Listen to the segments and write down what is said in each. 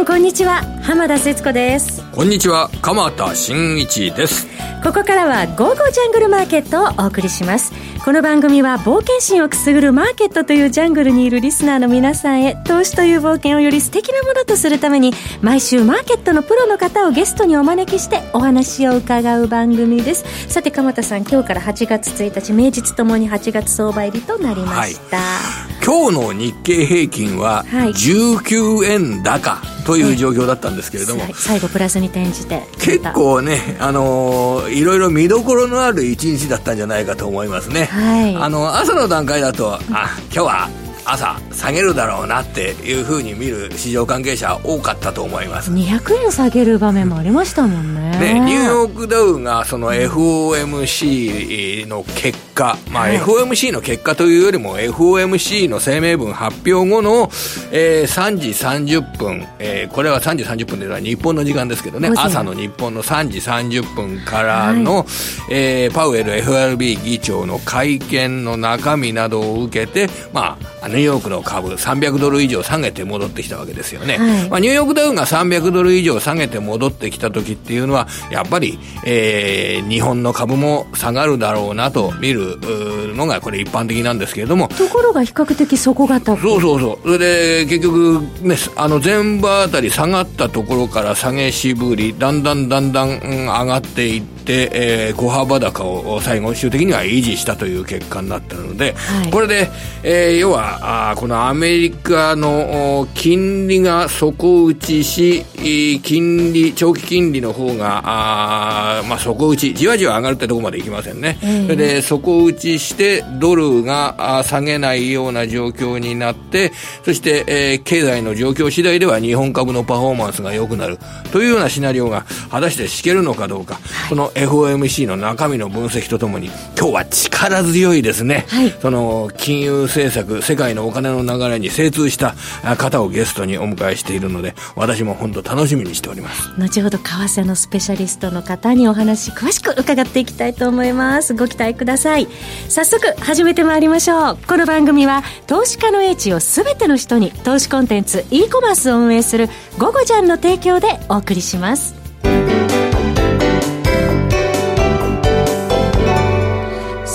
んこんにちは。浜田節子です。こんにちは。鎌田新一です。ここからは「ゴーゴージャングルマーケット」をお送りしますこの番組は冒険心をくすぐるマーケットというジャングルにいるリスナーの皆さんへ投資という冒険をより素敵なものとするために毎週マーケットのプロの方をゲストにお招きしてお話を伺う番組です。さて鎌田さん今日から8月1日名実ともに8月相場入りとなりました、はい、今日の日経平均は19円高という状況だったんですけれども、最後プラスに転じて結構ね、あのー、いろいろ見どころのある一日だったんじゃないかと思いますね、はい、あの朝の段階だとあ今日は朝下げるだろうなっていうふうに見る市場関係者多かったと思います。200円下げる場面もありましたもんね。ねニューヨークダウがその FOMC の結果、まあ、FOMC の結果というよりも FOMC の声明文発表後の、えー、3時30分、えー、これは3時30分では日本の時間ですけどね。朝の日本の3時30分からの、はい、えー、パウエル FRB 議長の会見の中身などを受けてまあニューヨークの株300ドル以上下げて戻ってきたわけですよね。はい、まあ、ニューヨークダウが300ドル以上下げて戻ってきた時っていうのは、やっぱり、えー、日本の株も下がるだろうなと見るのがこれ一般的なんですけれども。ところが比較的底堅く。そうそうそう。それで結局ね、あの前場あたり下がったところから下げしぶり、だんだんだんだん、上がっていって、えー、小幅高を最後終的には維持したという結果になったので、はい、これで、えー、要はあこのアメリカの金利が底打ちし、金利、長期金利の方が、あまあ、底打ち、じわじわ上がるってとこまでいきませんね。それで、底打ちして、ドルが下げないような状況になって、そして、えー、経済の状況次第では日本株のパフォーマンスが良くなる。というようなシナリオが果たして敷けるのかどうか、この FOMC の中身の分析とともに、今日は力強いですね。はい、その、金融政策、世界のお金の流れに精通した方をゲストにお迎えしているので、私も本当楽しみにしております。後ほど為替のスペシャリストの方にお話詳しく伺っていきたいと思います。ご期待ください。早速始めてまいりましょう。この番組は投資家の英知を全ての人に投資コンテンツ e コマースを運営するゴゴジャンの提供でお送りします。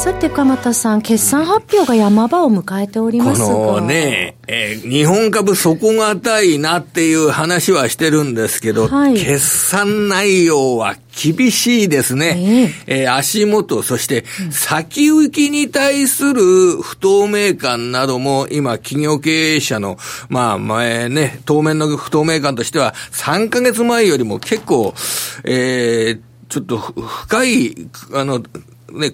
さて鎌田さん、決算発表が山場を迎えておりますが。このね、えー、日本株底堅いなっていう話はしてるんですけど、はい、決算内容は厳しいですね。えー、えー、足元、そして先行きに対する不透明感なども今企業経営者の、まあ前ね、当面の不透明感としては3ヶ月前よりも結構、えー、ちょっと深い、あの、ね、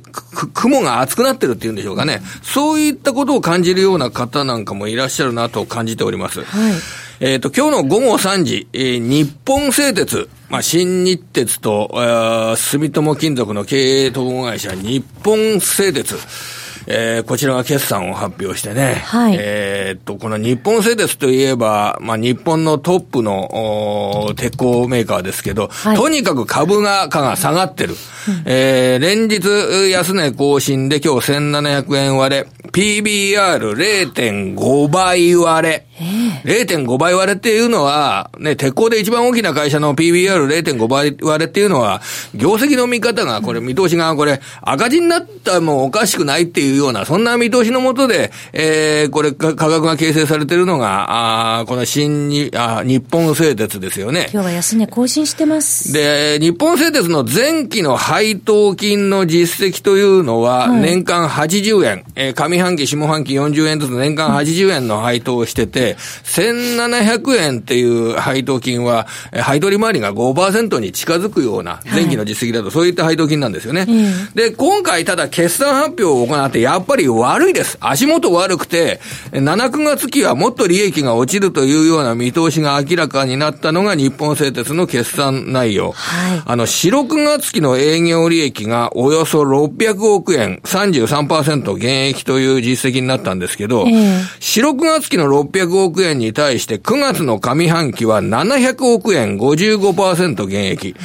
雲が厚くなってるっていうんでしょうかね。そういったことを感じるような方なんかもいらっしゃるなと感じております。はい。えっ、と、今日の午後3時、えー、日本製鉄、まあ、新日鉄と、えー、住友金属の経営統合会社、日本製鉄、えー、こちらが決算を発表してね、はい、えっと、この日本製鉄といえば、まあ、日本のトップの鉄鋼メーカーですけど、はい、とにかく株価が下がってる。えー、連日安値更新で今日1700円割れ、PBR0.5 倍割れ。0.5倍割れっていうのは、ね、鉄鋼で一番大きな会社の PBR0.5 倍割れっていうのは、業績の見方が、これ見通しが、これ、赤字になったもおかしくないっていうような、そんな見通しのもとで、えー、これ、価格が形成されてるのが、あこの新に、あ日本製鉄ですよね。今日は安値更新してます。で、日本製鉄の前期の配当金の実績というのは、年間80円、はい、えー、上半期、下半期40円ずつ年間80円の配当をしてて、1700円っていう配当金は、配当利回りが5%に近づくような、前期の実績だとそういった配当金なんですよね。はい、で、今回ただ決算発表を行って、やっぱり悪いです。足元悪くて、7、9月期はもっと利益が落ちるというような見通しが明らかになったのが日本製鉄の決算内容。はい、あの、4、6月期の営業利益がおよそ600億円、33%減益という実績になったんですけど、えー、4、6月期の600億円に対して9月の上半期は700億円、55%減益。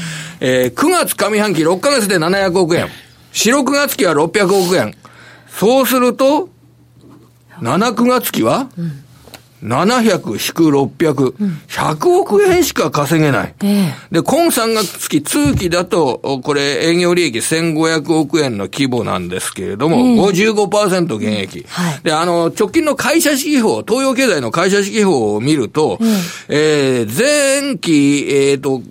えー、9月上半期6ヶ月で700億円。4、6月期は600億円。そうすると、7、9月期は、うん。700引く600、100億円しか稼げない。で、今3月月、通期だと、これ営業利益1500億円の規模なんですけれども、55%減益。で、あの、直近の会社指標、東洋経済の会社指標を見ると、えー、前期、えっ、ー、と、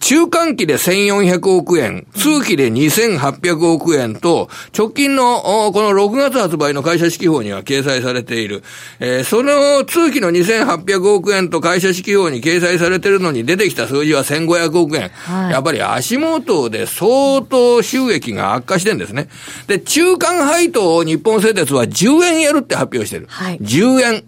中間期で1400億円、通期で2800億円と、直近のこの6月発売の会社指標には掲載されている。えー、その通期の2800億円と会社指標に掲載されているのに出てきた数字は1500億円。はい、やっぱり足元で相当収益が悪化してるんですね。で、中間配当を日本製鉄は10円やるって発表してる。はい、10円。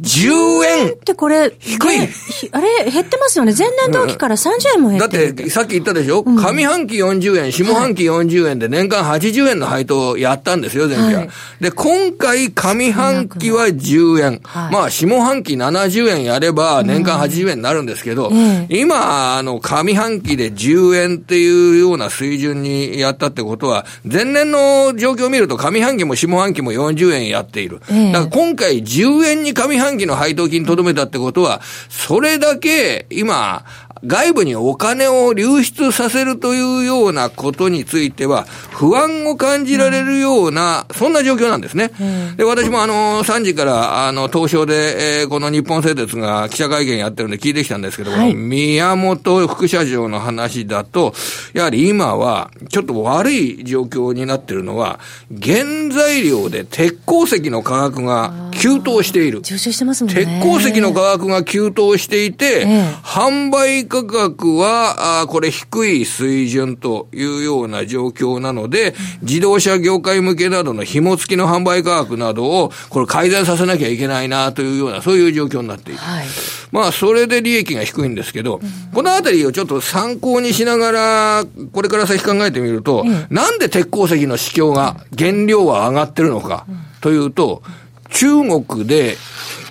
10円ってこれ、低い。あれ、減ってますよね。前年同期から30円も減ってる、だって、さっき言ったでしょ、うん、上半期40円、下半期40円で年間80円の配当をやったんですよ、前期は。はい、で、今回上半期は10円。はい、まあ、下半期70円やれば年間80円になるんですけど、うん、今、あの、上半期で10円っていうような水準にやったってことは、前年の状況を見ると上半期も下半期も40円やっている。だから今回10円に上半期の配当金とどめたってことは、それだけ今、外部にお金を流出させるというようなことについては、不安を感じられるような、そんな状況なんですね。で、私もあの、3時から、あの、東証で、えー、この日本製鉄が記者会見やってるんで聞いてきたんですけど、はい、宮本副社長の話だと、やはり今は、ちょっと悪い状況になってるのは、原材料で鉄鉱石の価格が急騰している。上昇してますもんね。鉄鉱石の価格が急騰していて、ええ、販売価格は、あこれ低い水準というような状況なので、自動車業界向けなどの紐付きの販売価格などを、これ改善させなきゃいけないなというような、そういう状況になっている。はい、まあ、それで利益が低いんですけど、うん、このあたりをちょっと参考にしながら、これから先考えてみると、うん、なんで鉄鉱石の市況が、原料は上がってるのか、というと、中国で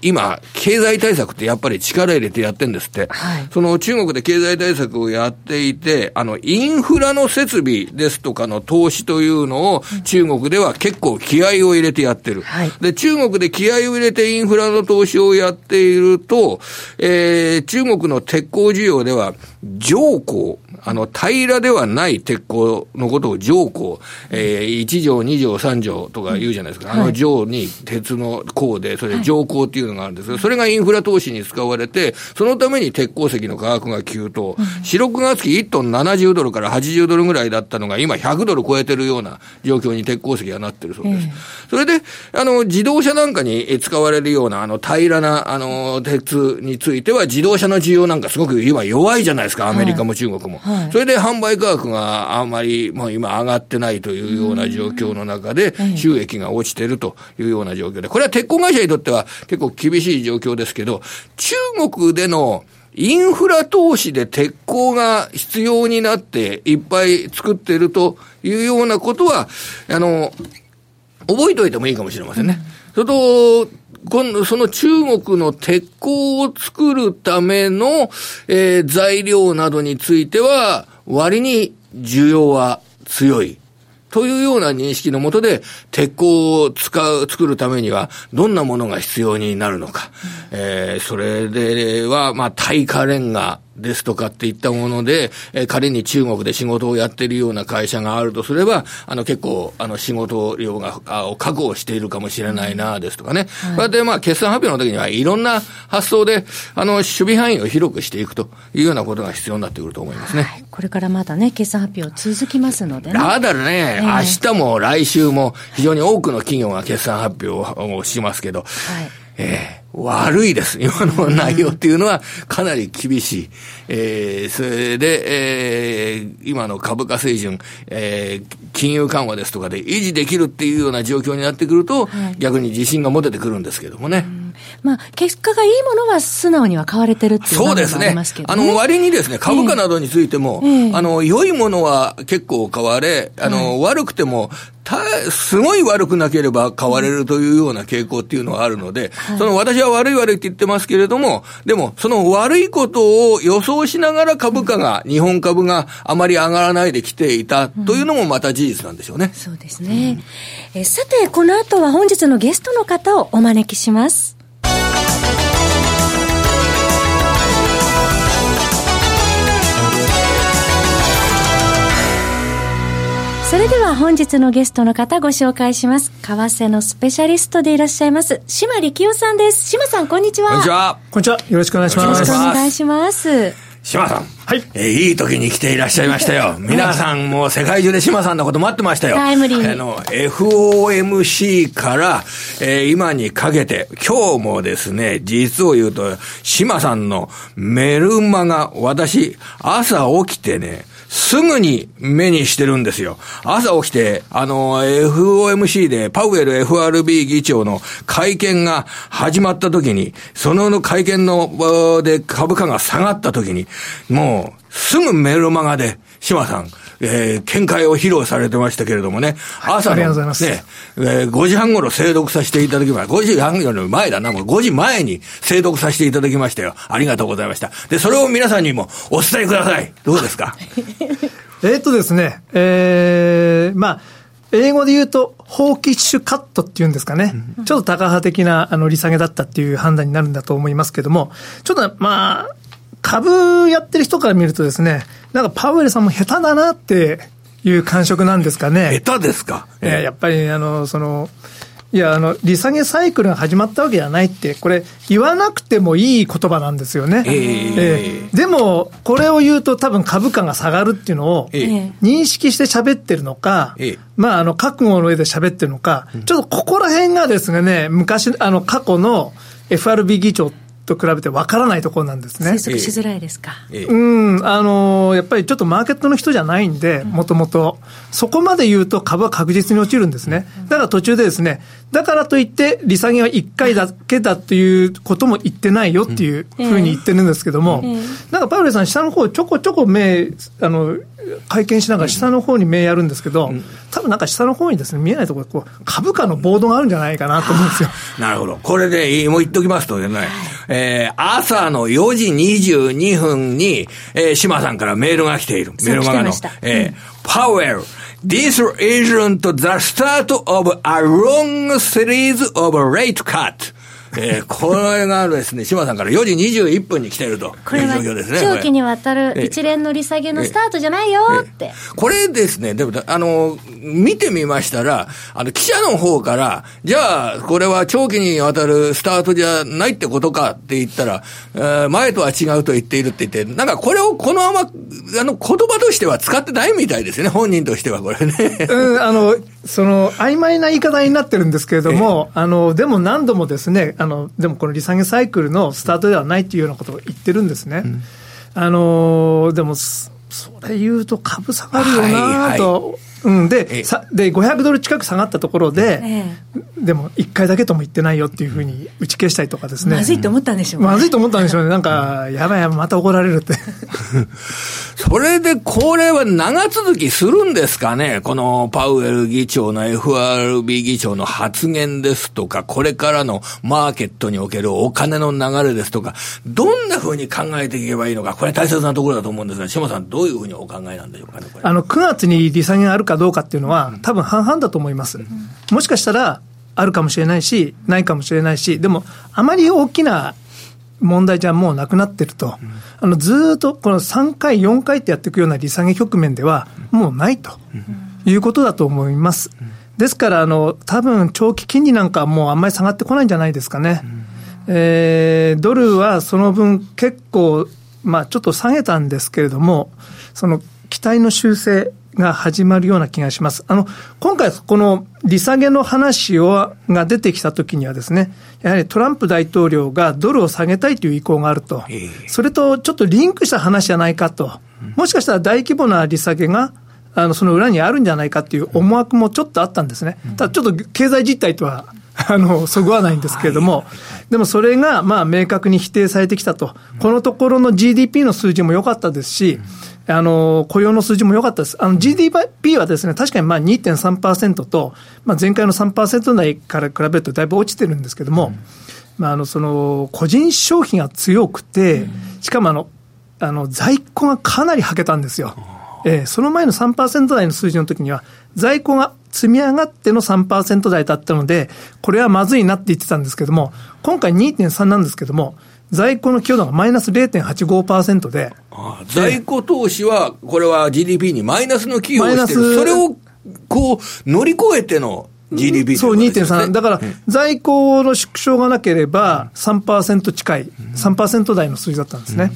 今、経済対策ってやっぱり力入れてやってんですって。はい、その中国で経済対策をやっていて、あの、インフラの設備ですとかの投資というのを中国では結構気合を入れてやってる。はい、で、中国で気合を入れてインフラの投資をやっていると、えー、中国の鉄鋼需要では、上鋼、あの、平らではない鉄鋼のことを上鋼、えー、1条、2条、3条とか言うじゃないですか。あの上に鉄の鋼で、それ上鋼っていうのがあるんですけど、それがインフラ投資に使われて、そのために鉄鉱石の価格が急騰。4、6月期1トン70ドルから80ドルぐらいだったのが、今100ドル超えてるような状況に鉄鉱石がなってるそうです。それで、あの、自動車なんかに使われるような、あの、平らな、あの、鉄については、自動車の需要なんかすごく今弱いじゃないですか、アメリカも中国も。はい、それで販売価格があんまり、もう今上がってないというような状況の中で、収益が落ちてるというような状況で、これは鉄鋼会社にとっては結構厳しい状況ですけど、中国でのインフラ投資で鉄鋼が必要になっていっぱい作っているというようなことは、あの、覚えておいてもいいかもしれませんね。それと、今度、その中国の鉄鋼を作るための、えー、材料などについては、割に需要は強い。というような認識のもとで、鉄鋼を使う、作るためには、どんなものが必要になるのか。うん、えー、それでは、まあ、耐火レンガですとかっていったもので、えー、仮に中国で仕事をやっているような会社があるとすれば、あの結構、あの仕事量が、あを確保しているかもしれないな、ですとかね。はい、こうやってまあ決算発表の時にはいろんな発想で、あの、守備範囲を広くしていくというようなことが必要になってくると思いますね。はい、これからまだね、決算発表続きますのでね。だからね、えー、明日も来週も非常に多くの企業が決算発表をしますけど、はい、えー悪いです。今の内容っていうのはかなり厳しい。えー、それで、えー、今の株価水準、えー、金融緩和ですとかで維持できるっていうような状況になってくると、はい、逆に自信が持ててくるんですけどもね。まあ、結果がいいものは素直には買われてるっていうそうですね。あの、割にですね、株価などについても、えー、あの、良いものは結構買われ、あの、悪くても、た、すごい悪くなければ買われるというような傾向っていうのはあるので、はい、その私は悪い悪いって言ってますけれども、でも、その悪いことを予想しながら株価が、日本株があまり上がらないできていたというのもまた事実なんでしょうね。うん、そうですね。うん、えさて、この後は本日のゲストの方をお招きします。それでは本日のゲストの方ご紹介します。為替のスペシャリストでいらっしゃいます、島力夫さんです。島さん、こんにちは。こんにちは。こんにちは。よろしくお願いします。よろしくお願いします。島さん。はい。えー、いい時に来ていらっしゃいましたよ。皆さんも世界中で島さんのこと待ってましたよ。タイムリーあの、FOMC から、えー、今にかけて、今日もですね、実を言うと、島さんのメルマガ、私、朝起きてね、すぐに目にしてるんですよ。朝起きて、あの、FOMC でパウエル FRB 議長の会見が始まった時に、その会見の、で株価が下がった時に、もう、すぐメルマガで、島さん、えー、見解を披露されてましたけれどもね、朝の、ね、えー、5時半頃精読させていただきました。5時半より前だな、もう5時前に精読させていただきましたよ。ありがとうございました。で、それを皆さんにもお伝えください。どうですか？えっとですね、えー、まあ、英語で言うと、放棄種カットっていうんですかね。うん、ちょっと高派的なあの利下げだったっていう判断になるんだと思いますけども、ちょっとまあ、株やってる人から見るとですね、なんかパウエルさんも下手だなっていう感触なんですかね。下手ですか、えー、やっぱり、あの、その、いや、あの、利下げサイクルが始まったわけじゃないって、これ、言わなくてもいい言葉なんですよね。えー、えー、でも、これを言うと多分株価が下がるっていうのを、認識して喋ってるのか、えー、まあ、あの、覚悟の上で喋ってるのか、ちょっとここら辺がですね、昔、あの、過去の FRB 議長って、と比べてわからないところなんですね。推測しづらいですか。うん、あの、やっぱりちょっとマーケットの人じゃないんで、もともと。そこまで言うと株は確実に落ちるんですね。だから途中でですね、だからといって利下げは1回だけだっていうことも言ってないよっていうふうに言ってるんですけども、なんかパウレさん下の方ちょこちょこ目、あの、会見しながら下の方に目やるんですけど、多分なんか下の方にですね、見えないところこう、株価のボードがあるんじゃないかなと思うんですよ。なるほど。これで、もう言っときますとね、えー、朝の4時22分に、えー、島さんからメールが来ている。メールマガの。えー、パウエル、This isn't the start of a long series of rate cut. えー、これがですね、島さんから4時21分に来てるという状況ですね。長期にわたる一連の利下げのスタートじゃないよって。これですね、でも、あの、見てみましたら、あの、記者の方から、じゃあ、これは長期にわたるスタートじゃないってことかって言ったら、えー、前とは違うと言っているって言って、なんかこれをこのまま、あの、言葉としては使ってないみたいですね、本人としてはこれね。うん、あの、その、曖昧な言い方になってるんですけれども、あの、でも何度もですね、あの、でもこの利下げサイクルのスタートではないっていうようなことを言ってるんですね。うん、あの、でも、それ言うと株下がるよなと、はいはいうん、でさで500ドル近く下がったところで、ええ、でも1回だけとも言ってないよっていうふうに打ち消したりとかですね。まずいと思ったんでしょうね。まずいと思ったんでしょうね。なんか、やばいやばい、また怒られるって。それで、これは長続きするんですかね？このパウエル議長の FRB 議長の発言ですとか、これからのマーケットにおけるお金の流れですとか、どんなふうに考えていけばいいのか、これ大切なところだと思うんですが、島さん、どういうふうにお考えなんでしょうかね、あの、9月に利下げがあるかどうかっていうのは、多分半々だと思います。もしかしたら、あるかもしれないし、ないかもしれないし、でも、あまり大きな問題じゃもうなくなってると、あのずっとこの3回、4回ってやっていくような利下げ局面では、もうないということだと思います。ですから、あの多分長期金利なんかもうあんまり下がってこないんじゃないですかね。えー、ドルはその分結構、まあ、ちょっと下げたんですけれども、その期待の修正が始まるような気がします。あの、今回この利下げの話を、が出てきたときにはですね、やはりトランプ大統領がドルを下げたいという意向があると。それとちょっとリンクした話じゃないかと。もしかしたら大規模な利下げが、あの、その裏にあるんじゃないかっていう思惑もちょっとあったんですね。ただちょっと経済実態とは あの、そぐわないんですけれども、でもそれが、まあ、明確に否定されてきたと。このところの GDP の数字も良かったですし、あの、雇用の数字も良かったです。あの、GDP はですね、確かにまあ2.3%と、まあ前回の3%台から比べるとだいぶ落ちてるんですけども、うん、まああの、その、個人消費が強くて、しかもあの、あの、在庫がかなりはけたんですよ。えー、その前の3%台の数字の時には、在庫が積み上がっての3%台だったので、これはまずいなって言ってたんですけども、今回2.3なんですけども、在庫の強度がマイナス0.85%で。ああ在庫投資は、これは GDP にマイナスの寄与をしてる。それをこう、乗り越えての GDP、そう、2.3。だから、在庫の縮小がなければ3%近い、3%台の数字だったんですね。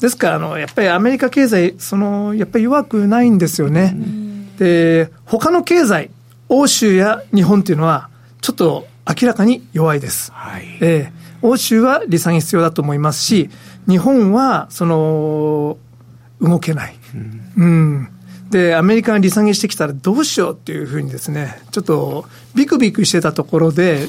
ですから、あの、やっぱりアメリカ経済、その、やっぱり弱くないんですよね。で、他の経済、欧州や日本っていうのは、ちょっと明らかに弱いです。はい、えー、欧州は利下げ必要だと思いますし、日本は、その、動けない。うん、うんで、アメリカが利下げしてきたらどうしようっていうふうにですね、ちょっとビクビクしてたところで、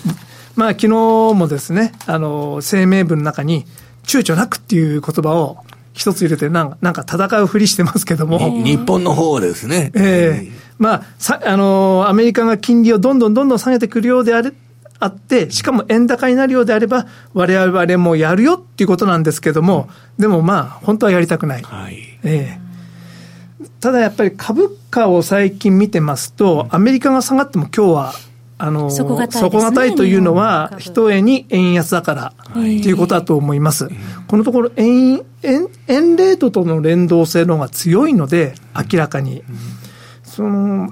まあ昨日もですね、あの、声明文の中に、躊躇なくっていう言葉を一つ入れてなんか、なんか戦うふりしてますけども。日本の方ですね。ええー、まあ、さ、あの、アメリカが金利をどんどんどんどん下げてくるようであれ、あって、しかも円高になるようであれば、我々もやるよっていうことなんですけども、でもまあ、本当はやりたくない。はい、ええ。ーただやっぱり株価を最近見てますと、アメリカが下がっても今日は、あの、底堅いというのは、一重に円安だからとい。うことだと思います。このところ円、円、円レートとの連動性の方が強いので、明らかに。その、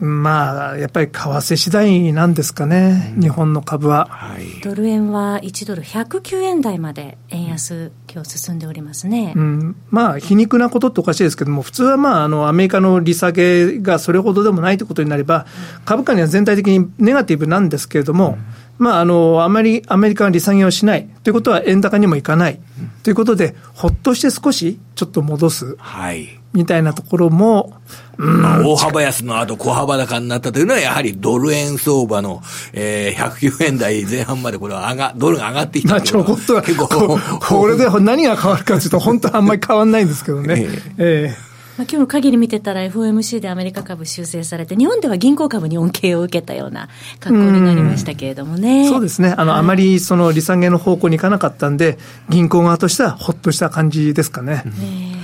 まあ、やっぱり為替次第なんですかね、うん、日本の株は、はい、ドル円は1ドル109円台まで円安、今日進んでおりますね、うん、まあ、皮肉なことっておかしいですけども、普通は、まあ、あのアメリカの利下げがそれほどでもないということになれば、株価には全体的にネガティブなんですけれども、うん、まあ、あのあまりアメリカが利下げをしない。ということは、円高にもいかない。ということで、ほっとして少しちょっと戻す。はい。みたいなところも、まあ、大幅安の後、小幅高になったというのは、やはりドル円相場の、えー、109円台前半までこれは上が、ドルが上がってきたちょこっと結構こ、これで何が変わるかというと、本当はあんまり変わらないんですけどね。えー、えーまあ、今日の限り見てたら FOMC でアメリカ株修正されて、日本では銀行株に恩恵を受けたような格好になりましたけれどもね。そうですね。あの、はい、あまりその利下げの方向に行かなかったんで、銀行側としてはほっとした感じですかね。ね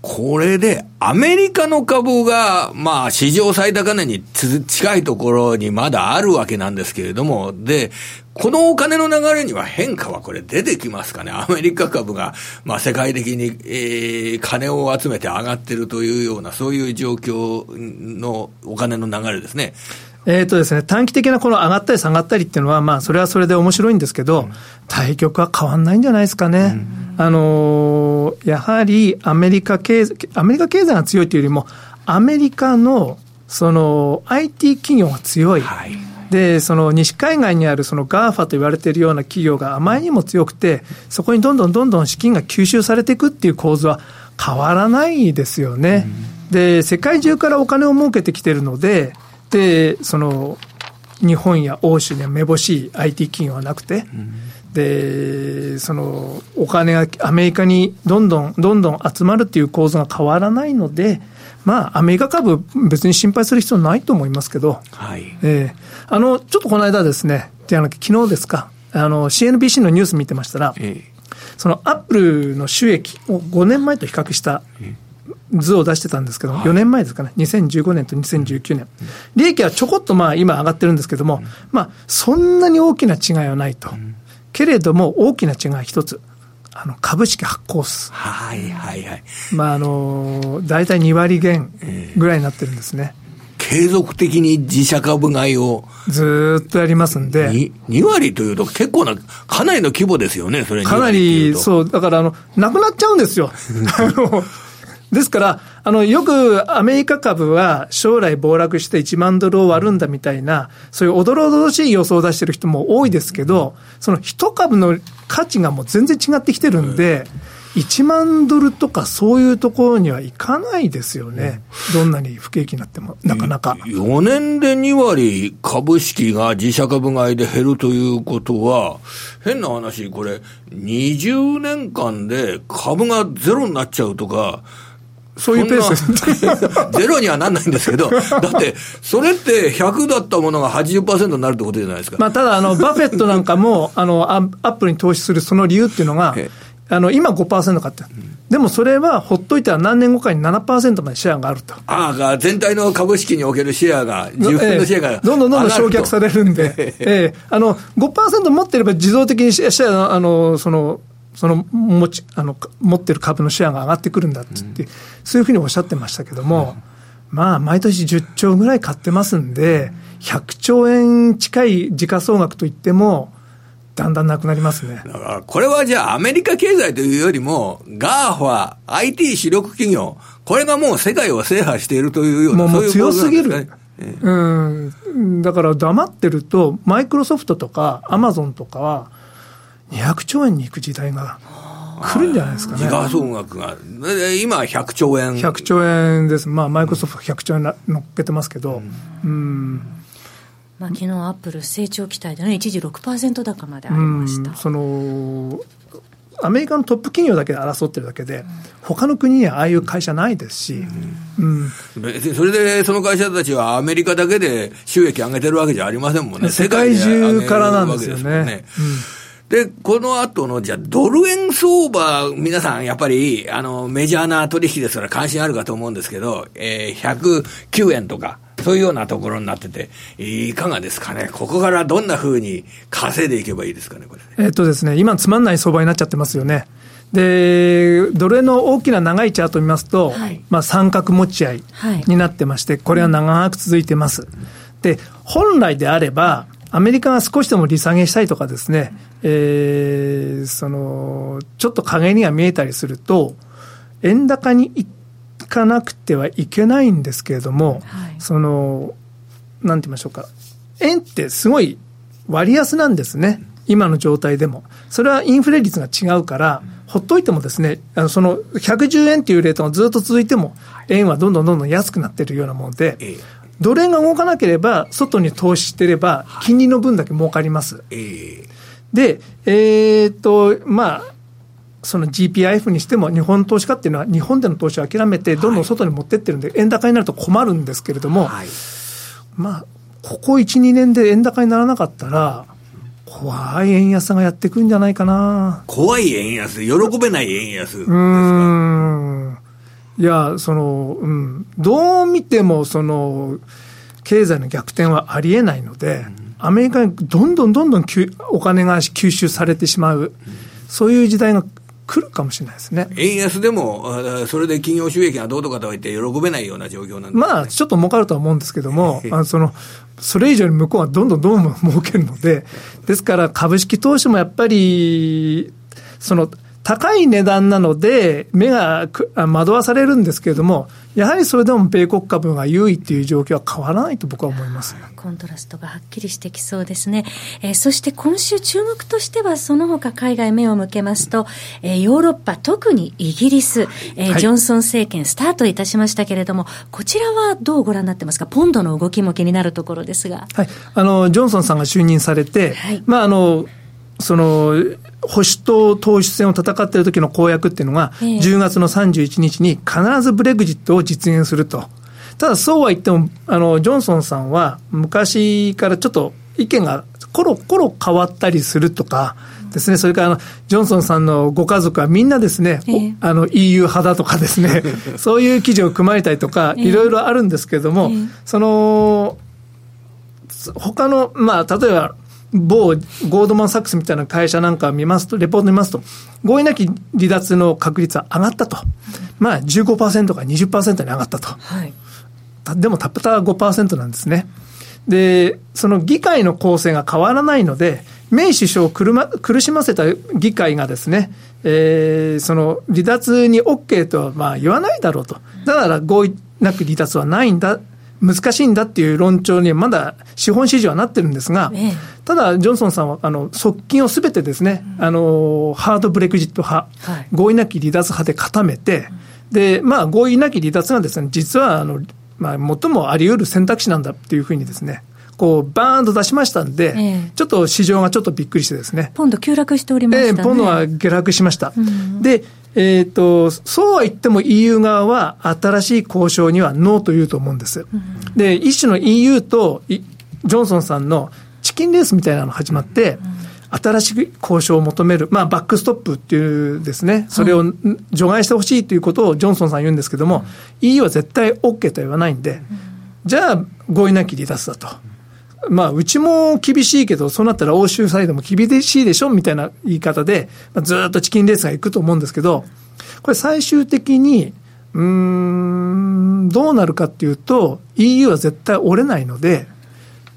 これで、アメリカの株が、まあ、史上最高値に近いところにまだあるわけなんですけれども、で、このお金の流れには変化はこれ出てきますかね？アメリカ株が、まあ、世界的に、えー、金を集めて上がってるというような、そういう状況のお金の流れですね。えっ、とですね、短期的なこの上がったり下がったりっていうのは、まあ、それはそれで面白いんですけど、対局は変わんないんじゃないですかね。うん、あのー、やはりアメリカ経済、アメリカ経済が強いというよりも、アメリカの、その、IT 企業が強い。はいで、その西海岸にあるその GAFA と言われているような企業があまりにも強くて、そこにどんどんどんどん資金が吸収されていくっていう構図は変わらないですよね。うん、で、世界中からお金を儲けてきてるので、で、その、日本や欧州にはめぼしい IT 企業はなくて、うん、で、その、お金がアメリカにどんどん、どんどん集まるっていう構図が変わらないので、まあ、アメリカ株、別に心配する必要ないと思いますけど、はい。えー、あの、ちょっとこの間ですね、じゃな昨日ですか、あの、CNBC のニュース見てましたら、えー、そのアップルの収益を5年前と比較した図を出してたんですけど、4年前ですかね、2015年と2019年、利益はちょこっとまあ今上がってるんですけども、まあ、そんなに大きな違いはないと、けれども、大きな違いは一つ。あの株式発行数。はいはいはい。まああの、大体2割減ぐらいになってるんですね。継続的に自社株買いを。ずっとやりますんで。2, 2割というと結構な、かなりの規模ですよね、それかなり、そう、だからあの、なくなっちゃうんですよ。あの、ですから、あの、よくアメリカ株は将来暴落して1万ドルを割るんだみたいな、そういうおどろおどろしい予想を出してる人も多いですけど、その一株の価値がもう全然違ってきてるんで、1万ドルとかそういうところにはいかないですよね。どんなに不景気になっても、なかなか。4年で2割株式が自社株買いで減るということは、変な話、これ、20年間で株がゼロになっちゃうとか、そういうペース。ゼロにはなんないんですけど、だって、それって100だったものが80%になるってことじゃないですか。まあ、ただ、あの、バフェットなんかも、あの、アップルに投資するその理由っていうのが、あの、今5%買って、うん、でもそれはほっといたら何年後かに7%までシェアがあると。ああ、全体の株式におけるシェアが、自分のシェアが、えどんどんどんどん消却されるんで、ええ。あの、5%持ってれば自動的にシェア、あの、その、その持ちあの持ってる株のシェアが上がってくるんだってって、うん、そういうふうにおっしゃってましたけども、まあ、毎年10兆ぐらい買ってますんで、100兆円近い時価総額といっても、だんだんなくなりますね。だから、これはじゃあアメリカ経済というよりも、 GAFA、IT 主力企業、これがもう世界を制覇しているというような、もう強すぎる。うん、だから黙ってると、マイクロソフトとかアマゾンとかは、200兆円に行く時代が来るんじゃないですかね。時価総額が、今100兆円。100兆円です。まあ、マイクロソフト100兆円乗っけてますけど、うん、うんまあ、昨日アップル成長期待でね、一時6%高までありました。そのアメリカのトップ企業だけで争ってるだけで、他の国にはああいう会社ないですし、うん、それでその会社たちはアメリカだけで収益上げてるわけじゃありませんもんね、世界中からなんですよね。で、この後の、じゃあ、ドル円相場、皆さん、やっぱり、あの、メジャーな取引ですから関心あるかと思うんですけど、えー、109円とか、そういうようなところになってて、いかがですかね、ここからどんなふうに稼いでいけばいいですかね、これ、ね、えっとですね、今、つまんない相場になっちゃってますよね。で、ドル円の大きな長いチャートを見ますと、はい、まあ、三角持ち合いになってまして、これは長く続いてます。で、本来であれば、アメリカが少しでも利下げしたいとかですね、えー、その、ちょっと影には見えたりすると、円高に行かなくてはいけないんですけれども、はい、その、なんて言いましょうか、円ってすごい割安なんですね。今の状態でも。それはインフレ率が違うから、ほっといてもですね、あのその110円っていうレートがずっと続いても、円はどんどんどんどん安くなってるようなもので、ドル円が動かなければ、外に投資してれば、金利の分だけ儲かります。で、えー、っと、まあ、その GPIF にしても、日本投資家っていうのは、日本での投資を諦めて、どんどん外に持ってってるんで、円高になると困るんですけれども、はい、まあ、ここ1、2年で円高にならなかったら、怖い円安がやってくんじゃないかな。怖い円安、喜べない円安うん。いや、その、うん、どう見ても、その、経済の逆転はありえないので、アメリカにどんどんどんどんお金が吸収されてしまう、そういう時代が来るかもしれないですね。円安でも、それで企業収益がどうとかとか言って喜べないような状況なんで、ね、まあ、ちょっと儲かるとは思うんですけども、あのその、それ以上に向こうはどんどんどんどん儲けるので、ですから株式投資もやっぱり、その、高い値段なので、目が惑わされるんですけれども、やはりそれでも米国株が優位っていう状況は変わらないと僕は思います。コントラストがはっきりしてきそうですね、えー、そして今週、注目としては、その他海外目を向けますと、えー、ヨーロッパ、特にイギリス、えー、はい、ジョンソン政権、スタートいたしましたけれども、こちらはどうご覧になってますか、ポンドの動きも気になるところですが。はい、あのジョンソンさんが就任されて、はい、まああのその保守党党首選を戦っている時の公約っていうのが、10月の31日に必ずブレグジットを実現すると。ただそうは言っても、あの、ジョンソンさんは昔からちょっと意見がコロコロ変わったりするとか、ですね、それからあのジョンソンさんのご家族はみんなですね、えー、あの EU 派だとかですね、そういう記事を組まれたりとか、いろいろあるんですけれども、えー、その、他の、まあ、例えば、某ゴールドマン・サックスみたいな会社なんかを見ますと、レポート見ますと、合意なき離脱の確率は上がったと。まあ15%から20%に上がったと。はい、でもたった5%なんですね。で、その議会の構成が変わらないので、メイ首相を苦しませた議会がですね、えー、その離脱に OK とはまあ言わないだろうと。だから合意なく離脱はないんだ難しいんだっていう論調にまだ資本市場はなってるんですが、ええ、ただ、ジョンソンさんはあの側近をすべてですね、うん、あのハードブレクジット派、はい、合意なき離脱派で固めて、でまあ、合意なき離脱がですね実はあの、まあ、最もあり得る選択肢なんだっていうふうにですね、こう、バーンと出しましたんで、ええ、ちょっと市場がちょっとびっくりしてですね。ポンド急落しておりましたね。えポンドは下落しました。うん、で、えっ、ー、と、そうは言っても EU 側は新しい交渉にはノーと言うと思うんです。うん、で、一種の EU とジョンソンさんのチキンレースみたいなの始まって、うん、新しい交渉を求める、まあ、バックストップっていうですね、それを除外してほしいということをジョンソンさん言うんですけども、うん、EU は絶対 OK とは言わないんで、じゃあ合意なき離脱だと。まあ、うちも厳しいけど、そうなったら欧州サイドも厳しいでしょみたいな言い方で、まあ、ずっとチキンレースがいくと思うんですけど、これ最終的に、うーん、どうなるかっていうと、EU は絶対折れないので、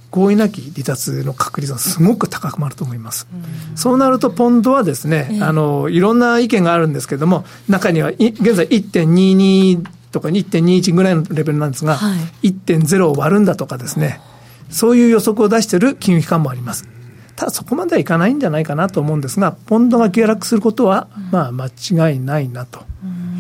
合意なき離脱の確率はすごく高くなると思います。うん、そうなると、ポンドはですね、えー、あの、いろんな意見があるんですけれども、中には、現在1.22とか1.21ぐらいのレベルなんですが、はい、1.0を割るんだとかですね、そういう予測を出している金融機関もあります。ただそこまではいかないんじゃないかなと思うんですが、ポンドが下落することは、まあ間違いないなと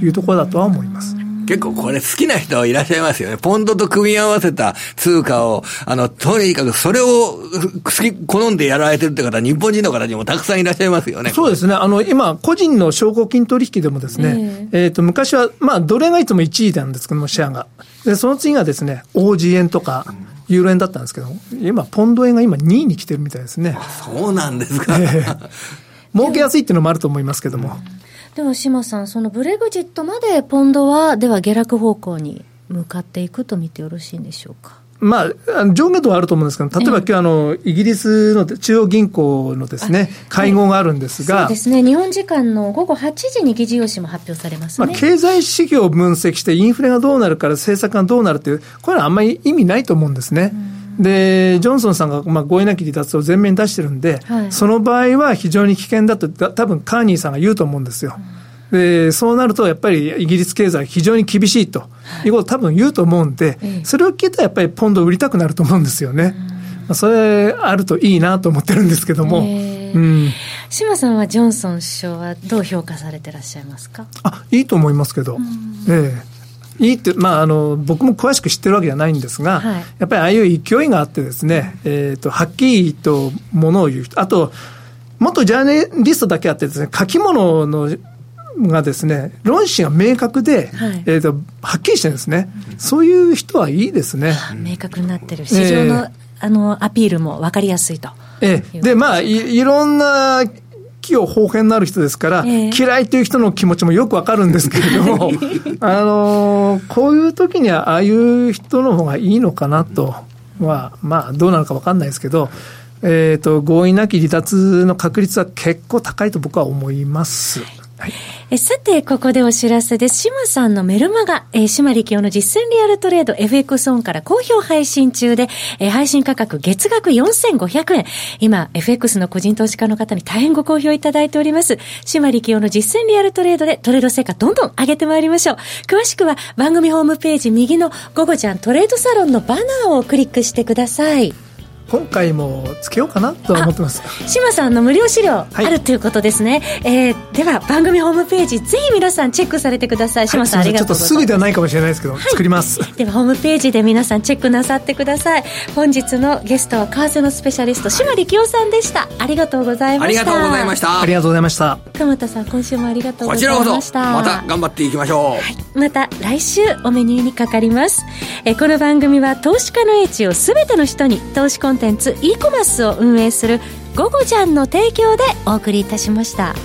いうところだとは思います。結構これ好きな人いらっしゃいますよね。ポンドと組み合わせた通貨を、あの、とにかくそれを好き、好んでやられてるって方、日本人の方にもたくさんいらっしゃいますよね。そうですね。あの、今、個人の証拠金取引でもですね、えっ、ー、と、昔は、まあ、どれがいつも1位なんですけども、シェアが。で、その次がですね、OG 円とか、ユーロ円だったんですけど、今、ポンド円が今2位に来てるみたいですね。そうなんですか。えー、儲けやすいっていうのもあると思いますけども。では、島さん、そのブレグジットまでポンドは、では下落方向に向かっていくと見てよろしいんでしょうか？まあ、上下度はあると思うんですけど、例えば今日あの、イギリスの中央銀行のですね、会合があるんですが、そうですね、日本時間の午後8時に議事要旨も発表されます、ね、まあ、経済指標を分析して、インフレがどうなるから、政策がどうなるっていう、これはあんまり意味ないと思うんですね。で、ジョンソンさんが、まあ、合意なき離脱を前面に出してるんで、はい、その場合は非常に危険だと、多分カーニーさんが言うと思うんですよ。うんで、そうなるとやっぱりイギリス経済非常に厳しいと。い。うことを多分言うと思うんで、それを聞いたらやっぱりポンド売りたくなると思うんですよね。それあるといいなと思ってるんですけども。うん、島さんはジョンソン首相はどう評価されてらっしゃいますか？あいいと思いますけど、ええ、いいって、まあ、あの僕も詳しく知ってるわけじゃないんですが、はい、やっぱりああいう勢いがあってですね、えーと、はっきりとものを言うあと元ジャーネリストだけあってですね書き物のがですね、論旨が明確で、はい、えーと、はっきりしてるんですね、うん、そういう人はいいですね。明確になってる、市場のえー、あのアピールも分かりやすいと。ええ、で、まあい、いろんな器用方変なる人ですから、えー、嫌いという人の気持ちもよくわかるんですけれども、あのー、こういう時にはああいう人の方がいいのかなとは、まあ、どうなのかわかんないですけど、えっ、ー、と、合意なき離脱の確率は結構高いと僕は思います。はいはい、さて、ここでお知らせです。島さんのメルマガ、えー、島力夫の実践リアルトレード FX オンから好評配信中で、えー、配信価格月額4500円。今、FX の個人投資家の方に大変ご好評いただいております。島力夫の実践リアルトレードでトレード成果どんどん上げてまいりましょう。詳しくは番組ホームページ右の午後ちゃんトレードサロンのバナーをクリックしてください。今回もつけようかなと思ってます。島さんの無料資料あるということですね、はい、えー、では番組ホームページぜひ皆さんチェックされてください。島さん、はい、ありがとうございます。ちょっとすぐではないかもしれないですけど、はい、作ります。ではホームページで皆さんチェックなさってください。本日のゲストは為替のスペシャリスト島力夫さんでした。ありがとうございました。ありがとうございました。ありがとうございました。鎌田さん今週もありがとうございました。また頑張っていきましょう、はい、また来週お目にかかります。えこの番組は投資家の英知をすべての人に投資コンテンツ e コマースを運営する「ゴゴジャン」の提供でお送りいたしました。